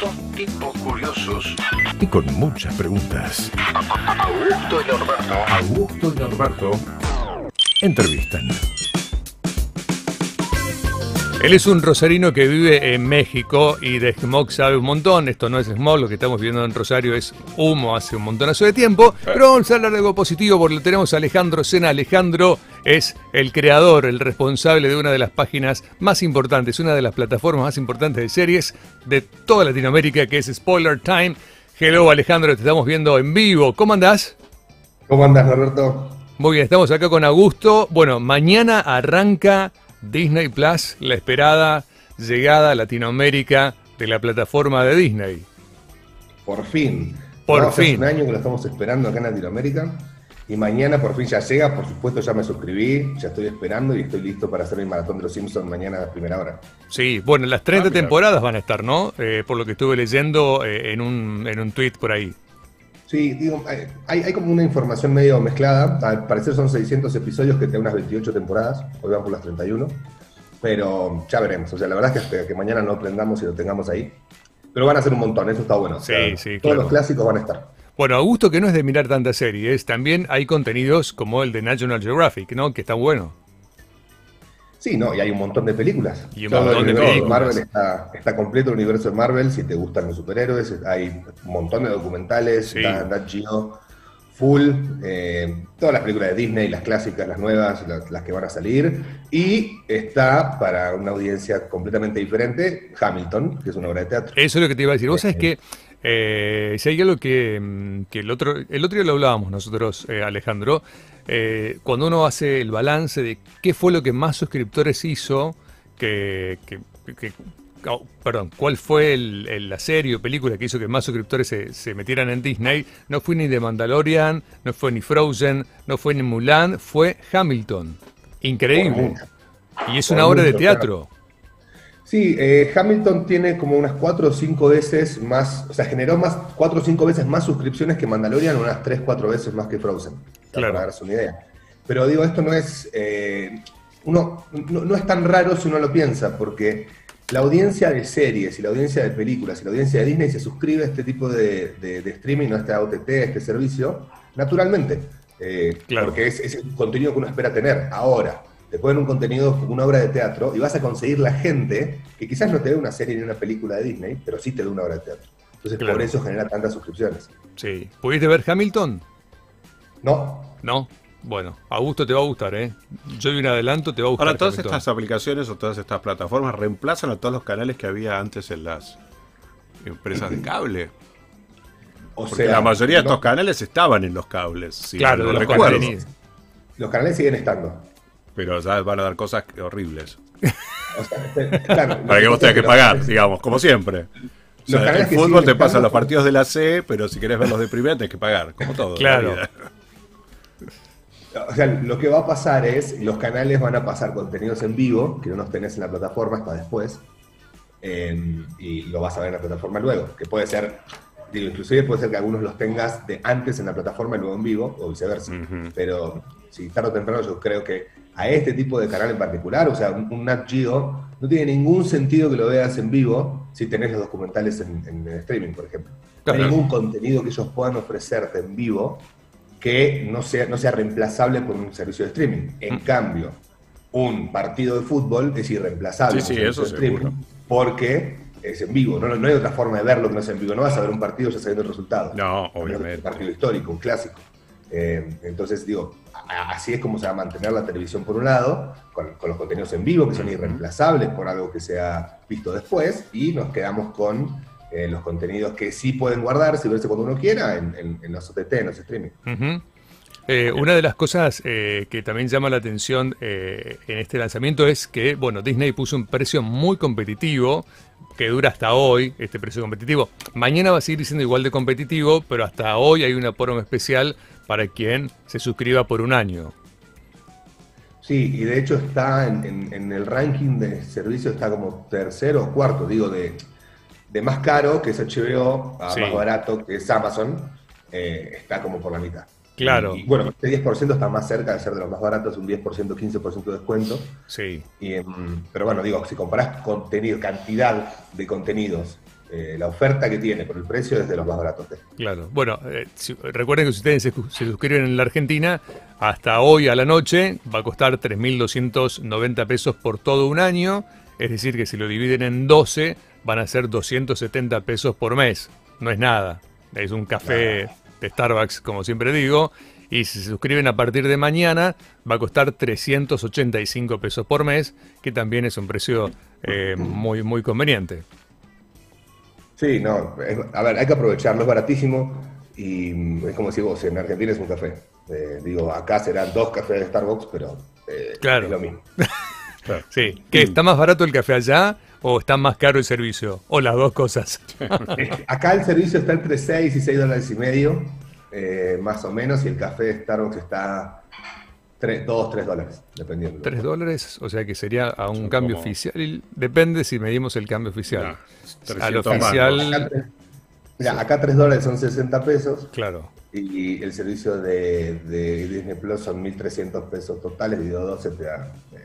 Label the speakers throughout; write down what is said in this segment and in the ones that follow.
Speaker 1: Dos tipos curiosos.
Speaker 2: Y con muchas preguntas.
Speaker 1: Augusto y Norberto.
Speaker 2: Augusto y Norberto entrevistan.
Speaker 3: Él es un rosarino que vive en México y de smog sabe un montón. Esto no es smog, lo que estamos viendo en Rosario es humo hace un montonazo de tiempo. Pero vamos a hablar de algo positivo porque lo tenemos a Alejandro Sena. Alejandro es el creador, el responsable de una de las páginas más importantes, una de las plataformas más importantes de series de toda Latinoamérica, que es Spoiler Time. Hello Alejandro, te estamos viendo en vivo. ¿Cómo andás?
Speaker 4: ¿Cómo andás, Roberto?
Speaker 3: Muy bien, estamos acá con Augusto. Bueno, mañana arranca Disney Plus, la esperada llegada a Latinoamérica de la plataforma de Disney.
Speaker 4: Por fin.
Speaker 3: Por
Speaker 4: No, hace
Speaker 3: fin.
Speaker 4: un año que lo estamos esperando acá en Latinoamérica. Y mañana por fin ya llega. Por supuesto, ya me suscribí, ya estoy esperando y estoy listo para hacer mi maratón de los Simpsons mañana a primera hora.
Speaker 3: Sí, bueno, las 30
Speaker 4: Ah,
Speaker 3: temporadas van a estar, ¿no? Eh, por lo que estuve leyendo eh, en, un, en un tweet por ahí.
Speaker 4: Sí, digo, hay, hay hay como una información medio mezclada. Al parecer son 600 episodios que tienen unas 28 temporadas. Hoy van por las 31. Pero ya veremos. O sea, la verdad es que hasta que mañana no aprendamos y lo tengamos ahí. Pero van a ser un montón, eso está bueno. O
Speaker 3: Sí,
Speaker 4: sea,
Speaker 3: sí,
Speaker 4: Todos
Speaker 3: claro.
Speaker 4: los clásicos van a estar.
Speaker 3: Bueno, Augusto, que no es de mirar tantas series, también hay contenidos como el de National Geographic, ¿no? Que está bueno.
Speaker 4: Sí, no, y hay un montón de películas.
Speaker 3: Y un
Speaker 4: Todo
Speaker 3: montón
Speaker 4: el
Speaker 3: de películas.
Speaker 4: Marvel está, está completo el universo de Marvel, si te gustan los superhéroes, hay un montón de documentales,
Speaker 3: Sí.
Speaker 4: está Nat Geo full, eh, todas las películas de Disney, las clásicas, las nuevas, las, las que van a salir, y está para una audiencia completamente diferente, Hamilton, que es una obra de teatro.
Speaker 3: Eso es lo que te iba a decir. Vos sabés que eh, si hay algo que, que el otro el otro día lo hablábamos nosotros, eh, Alejandro, eh, cuando uno hace el balance de qué fue lo que más suscriptores hizo, que, que- que- oh, perdón, cuál fue el- el- la serie o película que hizo que más suscriptores se, se metieran en Disney, no fue ni The Mandalorian, no fue ni Frozen, no fue ni Mulan, fue Hamilton. Increíble. Y es una obra de teatro.
Speaker 4: Sí, eh, Hamilton tiene como unas cuatro o cinco veces más, o sea, generó más cuatro o cinco veces más suscripciones que Mandalorian, unas tres, cuatro veces más que Frozen.
Speaker 3: Claro.
Speaker 4: Para darse una idea. Pero digo, esto no es, eh, uno, no, no es tan raro si uno lo piensa, porque la audiencia de series y la audiencia de películas y la audiencia de Disney se suscribe a este tipo de, de- de streaming, a este OTT, a este servicio, naturalmente. Eh,
Speaker 3: Claro.
Speaker 4: Porque es, es el contenido que uno espera tener. Ahora, te ponen un contenido una obra de teatro y vas a conseguir la gente que quizás no te ve una serie ni una película de Disney, pero sí te ve una obra de teatro. Entonces,
Speaker 3: Claro.
Speaker 4: por eso genera tantas suscripciones.
Speaker 3: Sí. ¿Pudiste ver Hamilton?
Speaker 4: No,
Speaker 3: ¿No? Bueno, a gusto te va a gustar, ¿eh? Yo doy un adelanto, te va a gustar.
Speaker 5: Ahora, todas
Speaker 3: Hamilton.
Speaker 5: estas aplicaciones o todas estas plataformas reemplazan a todos los canales que había antes en las empresas de cable.
Speaker 4: o
Speaker 5: Porque
Speaker 4: sea,
Speaker 5: la mayoría de estos canales estaban en los cables. si
Speaker 3: Claro,
Speaker 5: no
Speaker 3: los
Speaker 5: recuerdo.
Speaker 3: contenidos.
Speaker 4: los canales siguen estando.
Speaker 5: Pero ya van a dar cosas horribles.
Speaker 4: O sea, claro,
Speaker 5: Para que vos tengas que pagar, digamos, como siempre. O sea, el fútbol
Speaker 4: siguen
Speaker 5: te pasan los partidos de la C, pero si querés ver los de primera tenés que pagar, como todo.
Speaker 3: Claro.
Speaker 4: O sea, lo que va a pasar es, los canales van a pasar contenidos en vivo, que no los tenés en la plataforma hasta después, eh, y lo vas a ver en la plataforma luego, que puede ser, digo, inclusive puede ser que algunos los tengas de antes en la plataforma y luego en vivo, o viceversa. Pero si tarde o temprano yo creo que a este tipo de canal en particular, o sea, un, un Nat Geo, no tiene ningún sentido que lo veas en vivo si tenés los documentales en, en streaming, por ejemplo. No hay ningún contenido que ellos puedan ofrecerte en vivo que no sea, no sea reemplazable por un servicio de streaming. En
Speaker 5: Mm.
Speaker 4: cambio, un partido de fútbol es irreemplazable
Speaker 5: Sí,
Speaker 4: por
Speaker 5: sí,
Speaker 4: un
Speaker 5: eso
Speaker 4: de
Speaker 5: seguro.
Speaker 4: porque es en vivo. No, no hay otra forma de verlo que no sea en vivo. No vas a ver un partido ya sabiendo el resultado.
Speaker 5: No,
Speaker 4: Es Un
Speaker 5: obviamente.
Speaker 4: partido histórico, un clásico. Eh, entonces, digo, así es como se va a mantener la televisión por un lado, con, con los contenidos en vivo que son irreemplazables por algo que se ha visto después, y nos quedamos con eh, los contenidos que sí pueden guardarse y verse cuando uno quiera en, en- en los OTT, en los streaming.
Speaker 3: Eh, una de las cosas eh, que también llama la atención eh, en este lanzamiento es que, bueno, Disney puso un precio muy competitivo que dura hasta hoy, este precio competitivo. Mañana va a seguir siendo igual de competitivo, pero hasta hoy hay una promo especial para quien se suscriba por un año.
Speaker 4: Sí, y de hecho está en, en- en el ranking de servicios, está como tercero o cuarto, digo, de, de más caro, que es HBO, a
Speaker 3: Sí.
Speaker 4: más barato, que es Amazon, eh, está como por la mitad.
Speaker 3: Claro.
Speaker 4: Y, bueno, este 10% está más cerca de ser de los más baratos, un 10%, 15% de descuento.
Speaker 3: Sí.
Speaker 4: Y, em, pero bueno, digo, si comparás contenido, cantidad de contenidos eh, la oferta que tiene, pero el precio es de los más baratos. hay.
Speaker 3: Claro. Bueno, eh, si- recuerden que si ustedes se, se suscriben en la Argentina, hasta hoy a la noche va a costar 3.290 pesos por todo un año. Es decir, que si lo dividen en 12, van a ser 270 pesos por mes. No es nada. Es un café Starbucks, como siempre digo. Y si se suscriben a partir de mañana, va a costar 385 pesos por mes, que también es un precio eh, muy, muy conveniente.
Speaker 4: Sí, no, es- a ver, hay que aprovecharlo, es baratísimo y es como si vos, en Argentina es un café. Eh, digo, acá serán dos cafés de Starbucks, pero eh,
Speaker 3: Claro.
Speaker 4: es lo mismo.
Speaker 3: Sí. ¿Qué, ¿Está más barato el café allá o está más caro el servicio? O las dos cosas.
Speaker 4: Eh, Acá el servicio está entre 6 y 6 dólares y medio, eh, más o menos, y el café de Starbucks está 3, 2, 3 dólares, dependiendo.
Speaker 3: ¿Tres dólares? O sea que sería a un
Speaker 5: Son
Speaker 3: cambio
Speaker 5: como-
Speaker 3: oficial. Depende si medimos el cambio oficial.
Speaker 5: No,
Speaker 3: Al
Speaker 5: 300
Speaker 3: oficial,
Speaker 4: Acá, tres- mira, acá 3 dólares son 60 pesos
Speaker 3: claro.
Speaker 4: y el servicio de, de Disney Plus son 1.300 pesos totales, dividido 12 te da eh,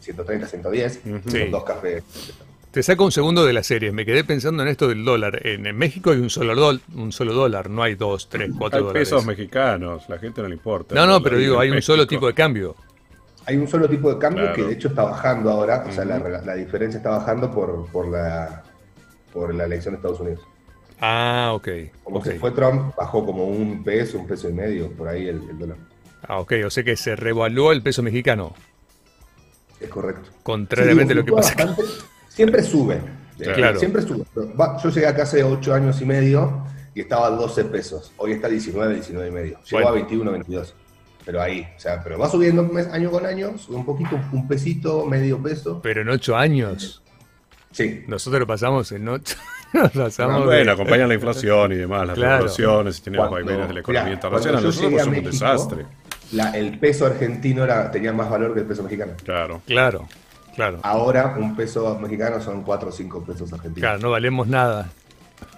Speaker 4: 130, 110,
Speaker 5: Ujú.
Speaker 3: Sí.
Speaker 4: son dos cafés.
Speaker 3: Te saco un segundo de la serie. Me quedé pensando en esto del dólar. En, en México hay un solo, dol- un solo dólar, no hay dos, tres, cuatro
Speaker 5: Hay
Speaker 3: dólares.
Speaker 5: pesos mexicanos, la gente no le importa.
Speaker 3: No, no, pero digo, hay un solo tipo de cambio.
Speaker 4: Hay un solo tipo de cambio
Speaker 5: Claro.
Speaker 4: que de hecho está bajando ahora, o sea, la, diferencia está bajando por, por, la, por la elección de Estados Unidos.
Speaker 3: Ah, ok.
Speaker 4: Como
Speaker 3: ok.
Speaker 4: se fue Trump, bajó como un peso, un peso y medio, por ahí el, el dólar.
Speaker 3: Ah, ok. O sea que se revaluó el peso mexicano.
Speaker 4: Es correcto.
Speaker 3: Contrariamente
Speaker 4: Sí,
Speaker 3: a lo que pasa acá.
Speaker 4: bastante. Siempre sube. Eh,
Speaker 3: Claro.
Speaker 4: Siempre sube. Yo llegué acá hace 8 años y medio y estaba a 12 pesos. Hoy está 19, 19 y medio. Llegó
Speaker 3: Bueno.
Speaker 4: a 21, 22. Pero ahí, o sea, pero va subiendo mes- año con año, sube un poquito, un pesito, medio peso.
Speaker 3: Pero en ocho años.
Speaker 4: Sí.
Speaker 3: Nosotros lo pasamos en ocho. Nos pasamos de-
Speaker 5: Bueno, acompañan la inflación y demás, las
Speaker 3: Claro.
Speaker 5: revoluciones, y tenemos
Speaker 4: Cuando-
Speaker 5: vaivenes de la economía internacional. Nosotros
Speaker 4: a
Speaker 5: somos un
Speaker 4: México,
Speaker 5: desastre.
Speaker 4: La- el peso argentino era, tenía más valor que el peso mexicano.
Speaker 5: Claro.
Speaker 3: Claro, claro.
Speaker 4: Ahora un peso mexicano son 4 o 5 pesos argentinos.
Speaker 3: Claro, no valemos nada.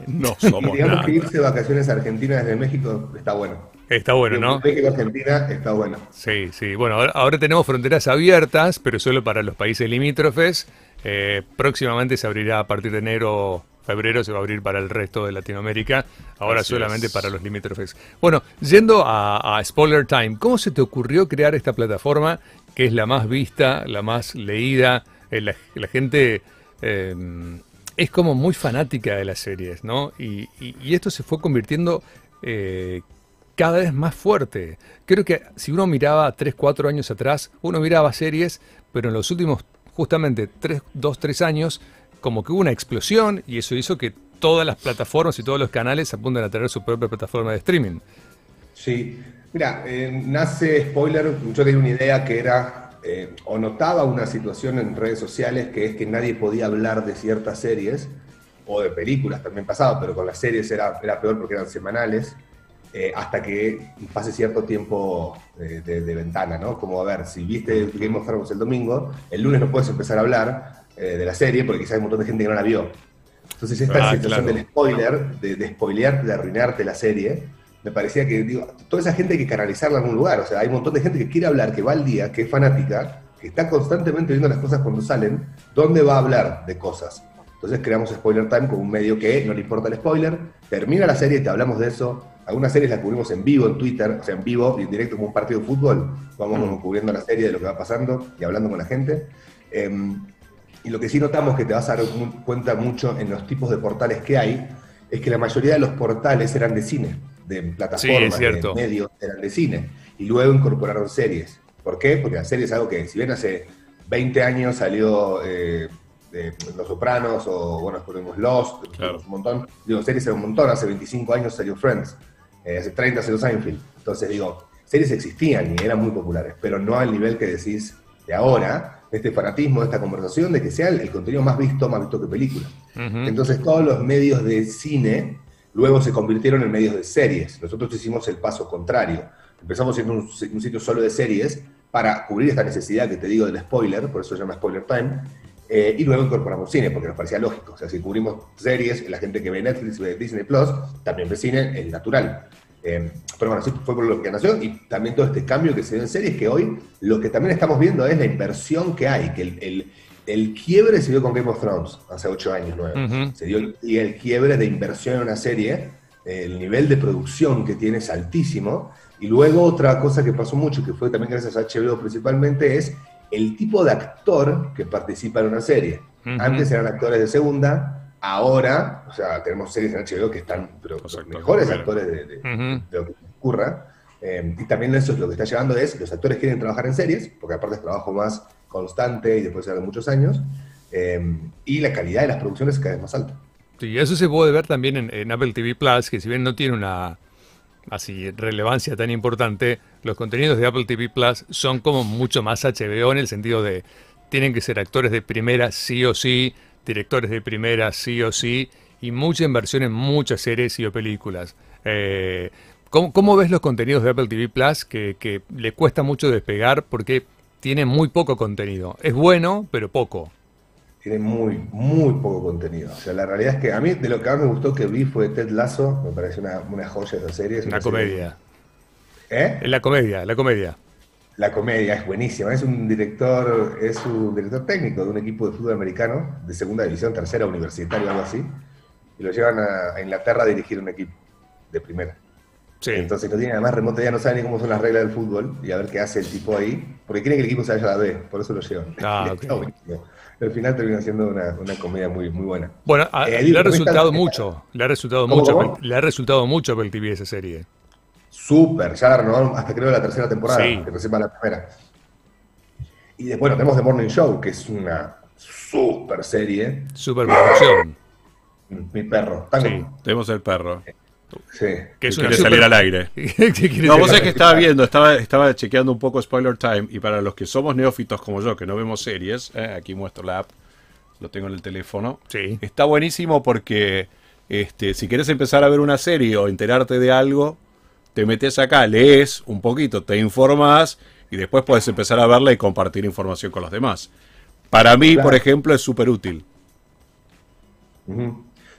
Speaker 5: No
Speaker 4: Y
Speaker 5: somos
Speaker 4: digamos
Speaker 5: nada.
Speaker 4: que irse de vacaciones a Argentina desde México está bueno.
Speaker 3: Está bueno, ¿no?
Speaker 4: México Argentina está bueno.
Speaker 3: Sí, sí. Bueno, ahora, ahora tenemos fronteras abiertas, pero solo para los países limítrofes. Eh, próximamente se abrirá a partir de enero, febrero, se va a abrir para el resto de Latinoamérica. Ahora
Speaker 5: Así
Speaker 3: solamente
Speaker 5: es.
Speaker 3: para los limítrofes. Bueno, yendo a, a Spoiler Time, ¿cómo se te ocurrió crear esta plataforma que es la más vista, la más leída? Eh, la, la gente eh, es como muy fanática de las series, ¿no? Y, y- y esto se fue convirtiendo eh, cada vez más fuerte. Creo que si uno miraba 3, 4 años atrás, uno miraba series, pero en los últimos justamente 3, 2, 3 años, como que hubo una explosión y eso hizo que todas las plataformas y todos los canales apunten a tener su propia plataforma de streaming.
Speaker 4: Sí. Mira, eh, nace spoiler. Yo tenía una idea que era, eh, o notaba una situación en redes sociales que es que nadie podía hablar de ciertas series, o de películas también pasaba, pero con las series era, era peor porque eran semanales, eh, hasta que pase cierto tiempo de, de ventana, ¿no? Como, a ver, si viste Game of Thrones el domingo, el lunes no puedes empezar a hablar eh, de la serie porque quizás hay un montón de gente que no la vio. Entonces esta
Speaker 3: Ah,
Speaker 4: situación
Speaker 3: claro.
Speaker 4: del spoiler, de, de spoilearte, de arruinarte la serie, me parecía que, digo, toda esa gente hay que canalizarla en algún lugar. O sea, hay un montón de gente que quiere hablar, que va al día, que es fanática, que está constantemente viendo las cosas cuando salen, ¿dónde va a hablar de cosas? Entonces creamos Spoiler Time como un medio que no le importa el spoiler, termina la serie, te hablamos de eso. Algunas series las cubrimos en vivo en Twitter, o sea, en vivo y en directo como un partido de fútbol. Vamos como cubriendo la serie de lo que va pasando y hablando con la gente. Em, y lo que sí notamos que te vas a dar cuenta mucho en los tipos de portales que hay, es que la mayoría de los portales eran de cine, de plataformas, de medios, eran de cine. Y luego incorporaron series. ¿Por qué? Porque la serie es algo que, si bien hace 20 años salió eh, de Los Sopranos, o bueno, después Lost,
Speaker 5: Claro.
Speaker 4: un montón, digo, series era un montón, hace 25 años salió Friends, eh, hace 30 salió Seinfeld. Entonces digo, series existían y eran muy populares, pero no al nivel que decís de ahora, este fanatismo, de esta conversación, de que sea el, el contenido más visto, más visto que película.
Speaker 3: Ujú.
Speaker 4: Entonces todos los medios de cine luego se convirtieron en medios de series. Nosotros hicimos el paso contrario. Empezamos siendo un, un sitio solo de series para cubrir esta necesidad que te digo del spoiler, por eso se llama Spoiler Time, eh, y luego incorporamos cine, porque nos parecía lógico. O sea, si cubrimos series, la gente que ve Netflix, ve Disney Plus, también ve cine, es natural. Eh, pero bueno, así fue por lo que nació y también todo este cambio que se dio en series, que hoy lo que también estamos viendo es la inversión que hay, que el, el- el quiebre se dio con Game of Thrones hace ocho años, nueve.
Speaker 3: Ujú.
Speaker 4: Se dio el, y el quiebre de inversión en una serie, el nivel de producción que tiene es altísimo. Y luego otra cosa que pasó mucho, que fue también gracias a HBO principalmente, es el tipo de actor que participa en una serie. Antes eran actores de segunda, ahora, o sea, tenemos series en HBO que están pero,
Speaker 5: Los actores
Speaker 4: mejores
Speaker 5: de
Speaker 4: actores de, de-
Speaker 3: Ujú.
Speaker 4: de lo que ocurra. Eh, y también eso es lo que está llevando es, los actores quieren trabajar en series, porque aparte es trabajo más constante y después de muchos años, eh, y la calidad de las producciones es cada vez más alta.
Speaker 3: Sí, eso se puede ver también en, en Apple TV Plus, que si bien no tiene una así relevancia tan importante, los contenidos de Apple TV Plus son como mucho más HBO en el sentido de tienen que ser actores de primera sí o sí, directores de primera sí o sí, y mucha inversión en muchas series y o películas. Eh, ¿cómo, cómo ves los contenidos de Apple TV Plus que, que le cuesta mucho despegar porque tiene muy poco contenido? Es bueno, pero poco.
Speaker 4: Tiene muy, muy poco contenido. O sea, la realidad es que a mí de lo que más me gustó que vi fue Ted Lasso, me pareció una, una joya de serie. es
Speaker 3: Una comedia.
Speaker 4: ¿Eh?
Speaker 3: La comedia, la comedia.
Speaker 4: La comedia es buenísima. Es un director, es un director técnico de un equipo de fútbol americano de segunda división, tercera, universitario, algo así. Y lo llevan a, a Inglaterra a dirigir un equipo de primera.
Speaker 3: Sí.
Speaker 4: Entonces no tiene además remoto, ya no sabe ni cómo son las reglas del fútbol y a ver qué hace el tipo ahí, porque quieren que el equipo se vaya a la B, por eso lo llevan.
Speaker 3: Ah,
Speaker 4: Y está
Speaker 3: ok.
Speaker 4: buenísimo. Al final termina siendo una, una comedia muy, muy buena.
Speaker 3: Bueno, a-
Speaker 4: Eh,
Speaker 3: le ha
Speaker 4: ¿cómo
Speaker 3: resultado mucho, le ha resultado
Speaker 4: ¿Cómo,
Speaker 3: mucho,
Speaker 4: cómo?
Speaker 3: Le ha resultado mucho a TV esa serie.
Speaker 4: Súper, ya la renovaron hasta creo la tercera temporada,
Speaker 3: Sí.
Speaker 4: que recién va la primera. Y después bueno, tenemos The Morning Show, que es una súper serie.
Speaker 3: Superproducción.
Speaker 4: Mi perro. Tango.
Speaker 3: Sí.
Speaker 5: Tenemos el perro.
Speaker 4: Sí.
Speaker 3: Que es una
Speaker 5: quiere
Speaker 3: super-
Speaker 5: salir al aire. No, vos sabés que estaba viendo, estaba, estaba chequeando un poco Spoiler Time y para los que somos neófitos como yo, que no vemos series, eh, aquí muestro la app, lo tengo en el teléfono.
Speaker 3: Sí.
Speaker 5: Está buenísimo porque este, si quieres empezar a ver una serie o enterarte de algo, te metes acá, lees un poquito, te informas y después puedes empezar a verla y compartir información con los demás. Para mí,
Speaker 4: Claro.
Speaker 5: por ejemplo, es súper útil.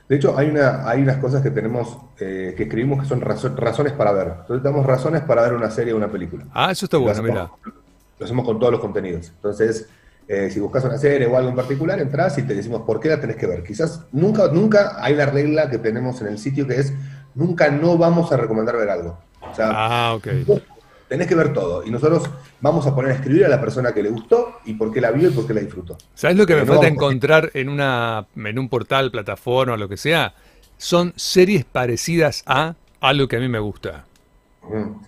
Speaker 4: De hecho, hay, una, hay unas cosas que tenemos, eh, que escribimos que son razo- razones para ver. Entonces, damos razones para ver una serie o una película.
Speaker 3: Ah, eso está bueno,
Speaker 4: hacemos-
Speaker 3: mira.
Speaker 4: Lo hacemos con todos los contenidos. Entonces, eh, si buscas una serie o algo en particular, entras y te decimos por qué la tenés que ver. Quizás nunca, nunca hay una regla que tenemos en el sitio que es nunca no vamos a recomendar ver algo. O sea,
Speaker 3: Ah, ok.
Speaker 4: vos tenés que ver todo. Y nosotros vamos a poner a escribir a la persona que le gustó y por qué la vio y por qué la disfrutó.
Speaker 3: ¿Sabes lo que me
Speaker 4: no
Speaker 3: falta encontrar en, una, en un portal, plataforma o lo que sea? Son series parecidas a algo que a mí me gusta.
Speaker 4: Ujú.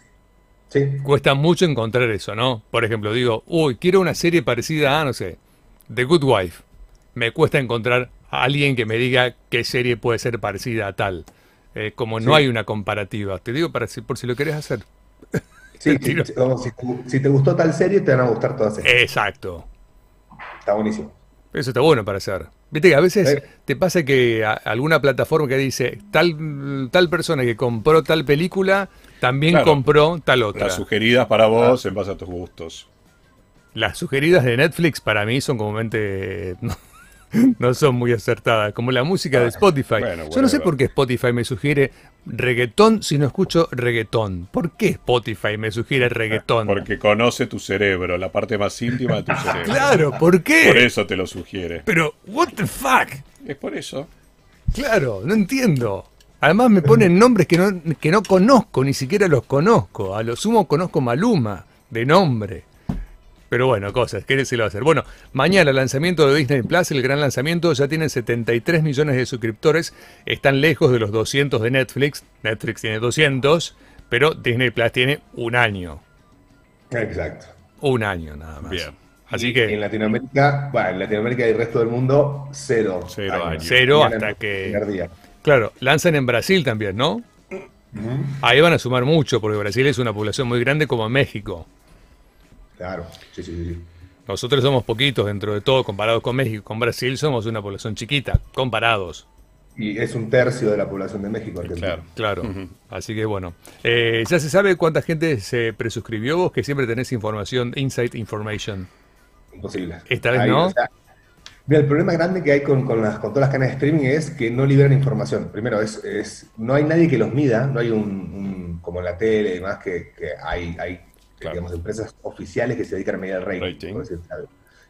Speaker 4: Sí,
Speaker 3: Cuesta mucho encontrar eso, ¿no? Por ejemplo, digo, uy, quiero una serie parecida a, no sé, The Good Wife. Me cuesta encontrar a alguien que me diga qué serie puede ser parecida a tal. Eh, como no
Speaker 4: Sí.
Speaker 3: hay una comparativa. Te digo para si, por si lo querés hacer.
Speaker 4: sí, si, si te gustó tal serie, te van a gustar todas estas.
Speaker 3: Exacto.
Speaker 4: Está buenísimo.
Speaker 3: Eso está bueno para hacer. Viste que a veces te pasa que a- alguna plataforma que dice tal, tal persona que compró tal película también
Speaker 5: Claro.
Speaker 3: compró tal otra.
Speaker 5: Las sugeridas para vos en base a tus gustos.
Speaker 3: Las sugeridas de Netflix para mí son comúnmente no, no son muy acertadas, como la música de Spotify.
Speaker 5: bueno,
Speaker 3: Yo no sé por qué Spotify me sugiere reggaetón si no escucho reggaetón. ¿Por qué Spotify me sugiere reggaetón?
Speaker 5: Porque conoce tu cerebro, la parte más íntima de tu cerebro.
Speaker 3: Claro, ¿por qué?
Speaker 5: Por eso te lo sugiere.
Speaker 3: Pero what the fuck?
Speaker 5: Es por eso.
Speaker 3: Claro, no entiendo. Además me ponen nombres que no, que no conozco, ni siquiera los conozco. A lo sumo conozco Maluma, de nombre. Pero bueno, cosas, ¿qué se lo va a hacer? Bueno, mañana lanzamiento de Disney Plus, el gran lanzamiento, ya tienen 73 millones de suscriptores, están lejos de los 200 de Netflix, Netflix tiene 200, pero Disney Plus tiene un año,
Speaker 4: Exacto.
Speaker 3: un año nada más.
Speaker 5: Bien.
Speaker 3: Así
Speaker 4: Y
Speaker 3: que
Speaker 4: En Latinoamérica, bueno, en Latinoamérica y el resto del mundo, cero.
Speaker 5: Cero años.
Speaker 3: Cero
Speaker 4: Mañana
Speaker 3: hasta que-
Speaker 4: día.
Speaker 3: Claro, lanzan en Brasil también, ¿no? Ahí van a sumar mucho, porque Brasil es una población muy grande como México.
Speaker 4: Claro, sí, sí, sí.
Speaker 3: Nosotros somos poquitos dentro de todo comparados con México. Con Brasil somos una población chiquita, comparados.
Speaker 4: Y es un tercio de la población de México. Argentina.
Speaker 5: Claro.
Speaker 3: Claro. Así que bueno. Eh, ¿Ya se sabe cuánta gente se presuscribió? Vos que siempre tenés información, insight information.
Speaker 4: Imposible.
Speaker 3: Esta vez no.
Speaker 4: mira, el problema grande que hay con, con las, con todas las cadenas de streaming es que no liberan información. Primero, es, es no hay nadie que los mida, no hay un, un- como en la tele y demás, que, que hay, hay
Speaker 5: Claro.
Speaker 4: digamos, empresas oficiales que se dedican a medir el rating.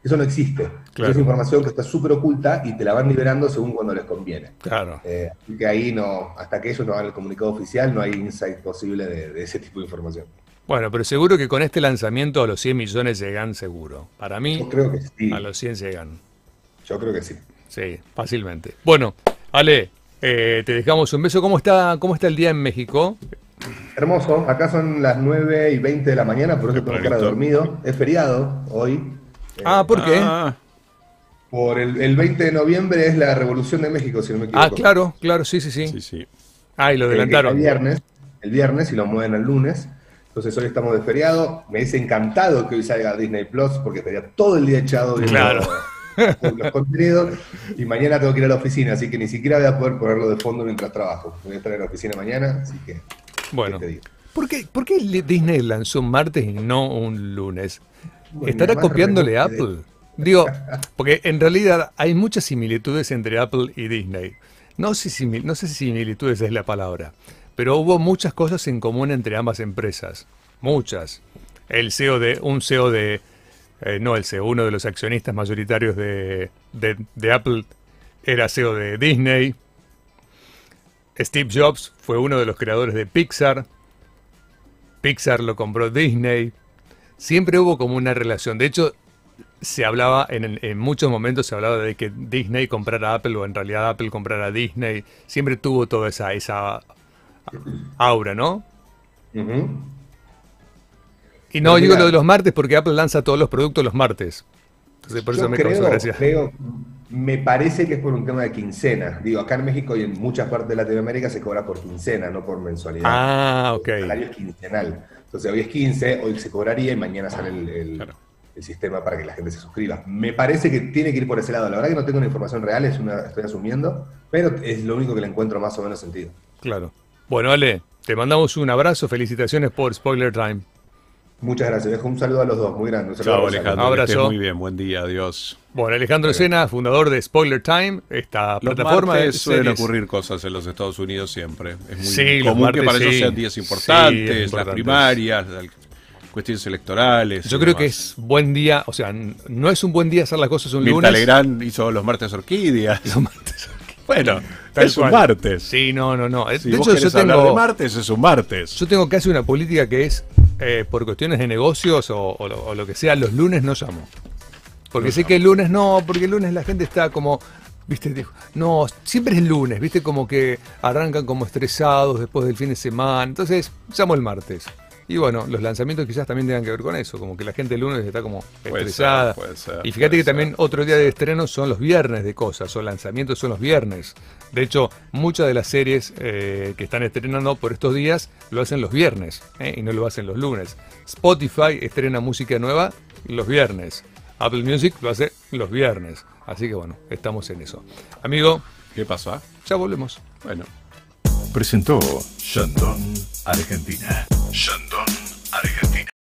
Speaker 4: Eso no existe.
Speaker 3: Claro.
Speaker 4: Es información que está súper oculta y te la van liberando según cuando les conviene.
Speaker 3: Claro.
Speaker 4: Eh, así que ahí no, hasta que ellos no hagan el comunicado oficial, no hay insight posible de, de ese tipo de información.
Speaker 3: Bueno, pero seguro que con este lanzamiento a los 100 millones llegan seguro. Para mí,
Speaker 4: Yo creo que sí.
Speaker 3: a los 100 llegan.
Speaker 4: Yo creo que sí.
Speaker 3: Sí, fácilmente. Bueno, Ale, eh, te dejamos un beso. ¿Cómo está, ¿Cómo está el día en México?
Speaker 4: Hermoso, acá son las 9 y 20 de la mañana, por eso tengo cara dormido. Es feriado hoy.
Speaker 3: Ah, ¿por qué?
Speaker 5: Ah,
Speaker 4: Por el, el 20 de noviembre es la Revolución de México, si no me equivoco.
Speaker 3: Ah, claro, claro, sí, sí, sí.
Speaker 5: sí, sí.
Speaker 3: Ah, y lo adelantaron.
Speaker 4: El viernes, el viernes y lo mueven al lunes. Entonces hoy estamos de feriado. Me dice encantado que hoy salga Disney Plus porque estaría todo el día echado viendo
Speaker 3: Claro.
Speaker 4: los contenidos. Y mañana tengo que ir a la oficina, así que ni siquiera voy a poder ponerlo de fondo mientras trabajo. Voy a estar en la oficina mañana, así que.
Speaker 3: Bueno,
Speaker 4: ¿qué?
Speaker 3: ¿por qué, ¿por qué Disney lanzó un martes y no un lunes?
Speaker 4: Bueno,
Speaker 3: ¿Estará copiándole Apple? Digo, porque en realidad hay muchas similitudes entre Apple y Disney. No sé, si, no sé si similitudes es la palabra, pero hubo muchas cosas en común entre ambas empresas. Muchas. El CEO de, un CEO de, eh, no el CEO, uno de los accionistas mayoritarios de, de- de Apple era CEO de Disney. Steve Jobs fue uno de los creadores de Pixar. Pixar lo compró Disney. Siempre hubo como una relación. De hecho, se hablaba, en, en muchos momentos se hablaba de que Disney comprara Apple o en realidad Apple comprara Disney. Siempre tuvo toda esa, esa aura, ¿no? Y no
Speaker 4: Pero
Speaker 3: digo
Speaker 4: mira-
Speaker 3: lo de los martes porque Apple lanza todos los productos los martes. Entonces por eso
Speaker 4: Yo
Speaker 3: me causó
Speaker 4: creo,
Speaker 3: gracia.
Speaker 4: creo- me parece que es por un tema de quincena. Digo, acá en México y en muchas partes de Latinoamérica se cobra por quincena, no por mensualidad.
Speaker 3: Ah, ok.
Speaker 4: El salario es quincenal. Entonces hoy es 15, hoy se cobraría y mañana sale el, el-
Speaker 5: Claro.
Speaker 4: el sistema para que la gente se suscriba. Me parece que tiene que ir por ese lado. La verdad que no tengo una información real, es una, estoy asumiendo, pero es lo único que le encuentro más o menos sentido.
Speaker 3: Claro. Bueno, Ale, te mandamos un abrazo. Felicitaciones por Spoiler Time.
Speaker 4: Muchas gracias. Dejo un saludo a los dos, muy grande. Un
Speaker 5: Chao. Alejandro.
Speaker 3: Abrazo.
Speaker 5: muy bien. Buen día. Adiós.
Speaker 3: Bueno, Alejandro Sena, fundador de Spoiler Time, esta
Speaker 5: Los
Speaker 3: plataforma de
Speaker 5: martes suelen
Speaker 3: series.
Speaker 5: ocurrir cosas en los Estados Unidos siempre. Es muy
Speaker 3: Sí,
Speaker 5: común
Speaker 3: martes
Speaker 5: que para ellos
Speaker 3: sí.
Speaker 5: sean días
Speaker 3: Sí,
Speaker 5: importantes, las primarias, las cuestiones electorales.
Speaker 3: Yo creo que es buen día, o sea, no es un buen día hacer las cosas un
Speaker 5: Mirta
Speaker 3: lunes.
Speaker 5: Legrand hizo los martes orquídeas.
Speaker 3: Los martes.
Speaker 5: Bueno, es un martes.
Speaker 3: Sí, no, no, no.
Speaker 5: Si
Speaker 3: de
Speaker 5: vos
Speaker 3: hecho, yo
Speaker 5: hablar de
Speaker 3: tengo,
Speaker 5: martes, es un martes.
Speaker 3: yo tengo casi una política que es, eh, por cuestiones de negocios o, o lo, que sea, los lunes no llamo. Porque sé que el lunes no, porque el lunes la gente está como, viste, no, siempre es el lunes, viste, como que arrancan como estresados después del fin de semana. Entonces, llamo el martes. Y bueno, los lanzamientos quizás también tengan que ver con eso, como que la gente el lunes está como
Speaker 5: Puede
Speaker 3: estresada.
Speaker 5: ser, puede ser,
Speaker 3: y fíjate
Speaker 5: puede
Speaker 3: que también otro día de estreno son los viernes de cosas, o lanzamientos son los viernes. De hecho, muchas de las series eh, que están estrenando por estos días lo hacen los viernes eh, y no lo hacen los lunes. Spotify estrena música nueva los viernes. Apple Music lo hace los viernes. Así que bueno, estamos en eso. Amigo,
Speaker 5: ¿Qué pasó?
Speaker 3: ya volvemos.
Speaker 5: Bueno.
Speaker 2: Presentó Shandong, Argentina. Shandong, Argentina.